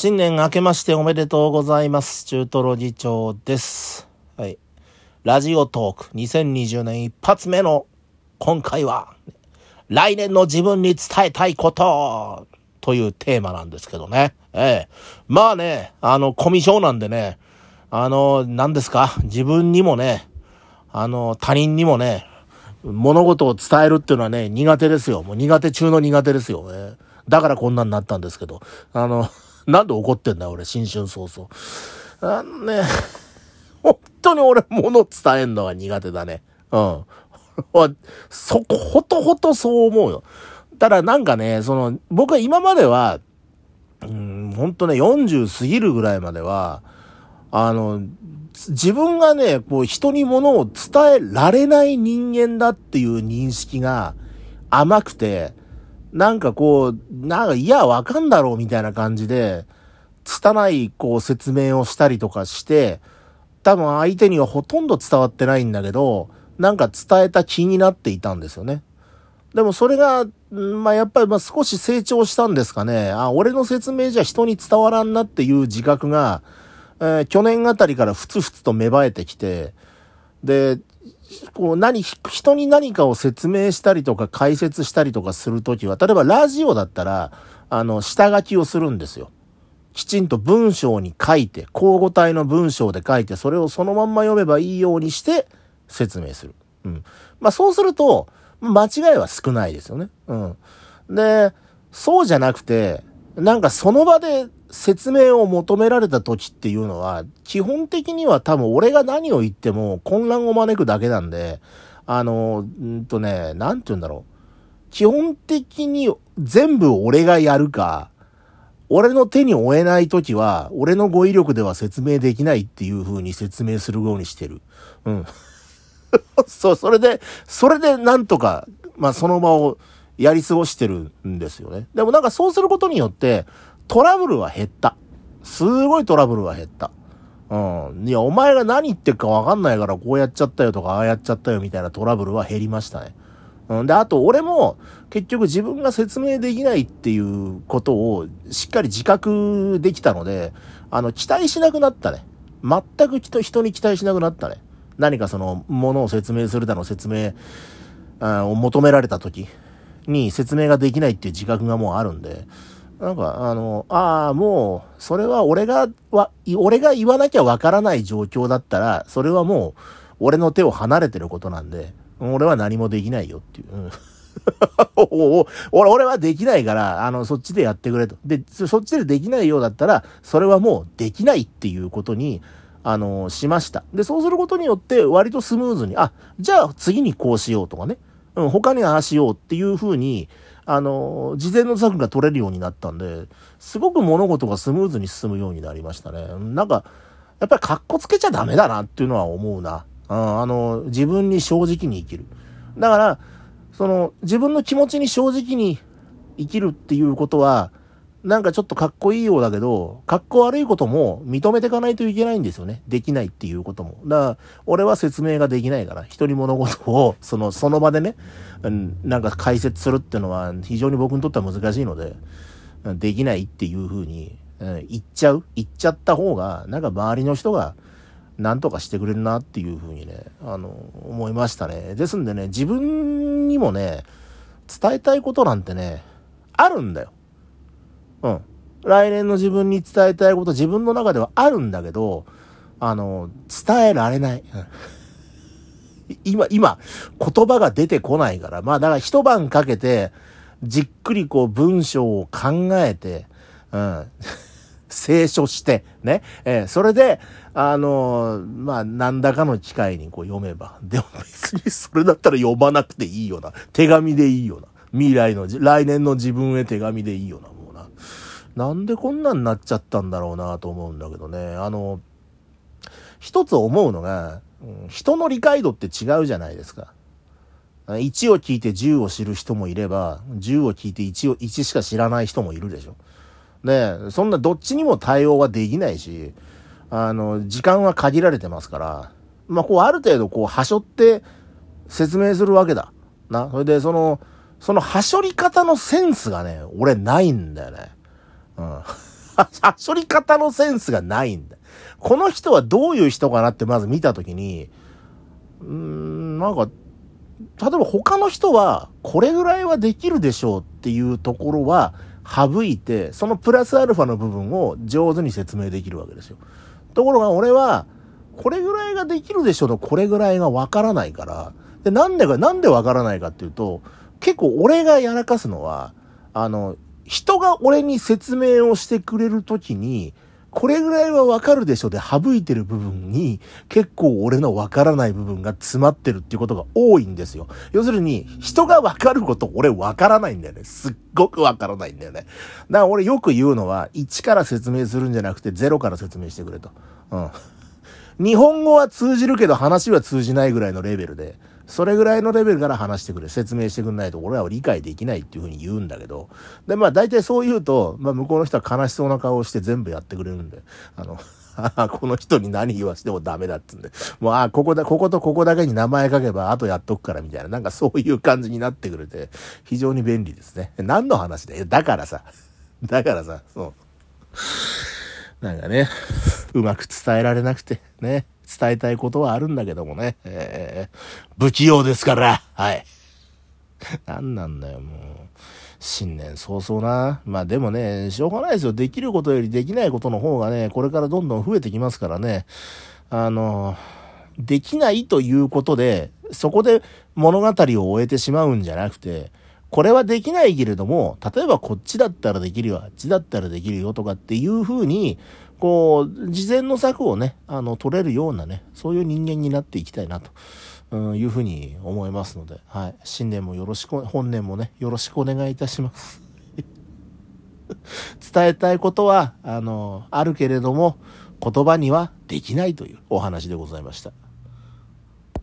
新年明けましておめでとうございます。中トロ議長です。はい。ラジオトーク2020年一発目の今回は、来年の自分に伝えたいことというテーマなんですけどね。ええ。まあね、あの、コミュ障なんでね、あの、何ですか、自分にもね、あの、他人にもね、物事を伝えるっていうのはね、苦手ですよ。もう苦手中の苦手ですよね。だからこんなになったんですけど。あの、なんで怒ってんだ、俺、新春早々。あのね、本当に俺、物伝えんのが苦手だね。うん。そこ、ほとほとそう思うよ。ただなんかね、その、僕は今までは、うん、本当ね、40過ぎるぐらいまでは、あの、自分がね、こう人に物を伝えられない人間だっていう認識が甘くて、なんかこう、なんか、いや、わかんだろうみたいな感じで、拙いこう説明をしたりとかして、多分相手にはほとんど伝わってないんだけど、なんか伝えた気になっていたんですよね。でもそれが、まあやっぱりまあ少し成長したんですかね。あ、俺の説明じゃ人に伝わらんなっていう自覚が、えー去年あたりからふつふつと芽生えてきて、で、こう何、人に何かを説明したりとか解説したりとかするときは、例えばラジオだったら、あの、下書きをするんですよ。きちんと文章に書いて、交互体の文章で書いて、それをそのまんま読めばいいようにして説明する。うん。まあそうすると、間違いは少ないですよね。うん。で、そうじゃなくて、なんかその場で説明を求められた時っていうのは、基本的には多分俺が何を言っても混乱を招くだけなんで、あの、んとね、なんて言うんだろう。基本的に全部俺がやるか、俺の手に負えない時は、俺の語彙力では説明できないっていう風に説明するようにしてる。うん。そう、それで、それでなんとか、まあその場をやり過ごしてるんですよね。でもなんかそうすることによって、トラブルは減った。すごいトラブルは減った。うん。いや、お前が何言ってるかわかんないからこうやっちゃったよとか、ああやっちゃったよみたいなトラブルは減りましたね。うん。で、あと俺も結局自分が説明できないっていうことをしっかり自覚できたので、あの、期待しなくなったね。全く人に期待しなくなったね。何かその、ものを説明するだの説明を求められた時に説明ができないっていう自覚がもうあるんで、なんか、あの、ああ、もう、それは俺が、わ、俺が言わなきゃわからない状況だったら、それはもう、俺の手を離れてることなんで、俺は何もできないよっていう。うんおお俺、俺はできないから、あの、そっちでやってくれと。で、そっちでできないようだったら、それはもうできないっていうことに、あの、しました。で、そうすることによって、割とスムーズに、あ、じゃあ次にこうしようとかね。うん、他にああしようっていうふうに、あの、事前の策が取れるようになったんで、すごく物事がスムーズに進むようになりましたね。なんか、やっぱり格好つけちゃダメだなっていうのは思うな。うん、あの、自分に正直に生きる。だから、その、自分の気持ちに正直に生きるっていうことは、なんかちょっとかっこいいようだけど、かっこ悪いことも認めていかないといけないんですよね。できないっていうことも。だから、俺は説明ができないから、人に物事を、その、その場でね、うんなんか解説するっていうのは非常に僕にとっては難しいので、できないっていうふうに、うん言っちゃう言っちゃった方が、なんか周りの人が、何とかしてくれるなっていうふうにね、あの、思いましたね。ですんでね、自分にもね、伝えたいことなんてね、あるんだよ。うん。来年の自分に伝えたいこと自分の中ではあるんだけど、あの、伝えられない。今、今、言葉が出てこないから、まあだから一晩かけて、じっくりこう文章を考えて、うん。清書して、ね。えーそれで、あのーまあ、何らかの機会にこう読めば。でも別にそれだったら読まなくていいよな。手紙でいいよな。未来の、来年の自分へ手紙でいいよな、な。んでこんなんなっちゃったんだろうなと思うんだけどね。あの、一つ思うのが、人の理解度って違うじゃないですか。1を聞いて10を知る人もいれば、10を聞いて1を、1しか知らない人もいるでしょ。ねそんなどっちにも対応はできないし、あの、時間は限られてますから、まあ、こう、ある程度、こう、はしょって説明するわけだ。な。それで、その、そのはしょり方のセンスがね、俺ないんだよね。うん。はしょり方のセンスがないんだ。この人はどういう人かなってまず見たときに、うん、なんか、例えば他の人はこれぐらいはできるでしょうっていうところは省いて、そのプラスアルファの部分を上手に説明できるわけですよ。ところが俺は、これぐらいができるでしょうとこれぐらいがわからないから、で、なんでか、なんでわからないかっていうと、結構俺がやらかすのは、あの、人が俺に説明をしてくれるときに、これぐらいはわかるでしょで省いてる部分に結構俺のわからない部分が詰まってるっていうことが多いんですよ。要するに人がわかること俺わからないんだよね。すっごくわからないんだよね。だから俺よく言うのは1から説明するんじゃなくて0から説明してくれと。うん。日本語は通じるけど話は通じないぐらいのレベルで、それぐらいのレベルから話してくれ、説明してくんないと俺らは理解できないっていうふうに言うんだけど、で、まあ大体そう言うと、まあ向こうの人は悲しそうな顔をして全部やってくれるんで、あの、あこの人に何言わしてもダメだっつんで。もう、あここだ、こことここだけに名前書けば、あとやっとくからみたいな、なんかそういう感じになってくれて、非常に便利ですね。何の話だよ。だからさ。だからさ、そう。なんかね、うまく伝えられなくて、ね。伝えたいことはあるんだけどもね。えー、不器用ですから。はい。何なんだよ、もう。新年早々な。まあでもね、しょうがないですよ。できることよりできないことの方がね、これからどんどん増えてきますからね。あの、できないということで、そこで物語を終えてしまうんじゃなくて、これはできないけれども、例えばこっちだったらできるよ、あっちだったらできるよとかっていう風に、こう、事前の策をね、あの、取れるようなね、そういう人間になっていきたいなと。うん、いうふうに思いますので、はい。新年もよろしく、本年もね、よろしくお願いいたします。伝えたいことは、あの、あるけれども、言葉にはできないというお話でございました。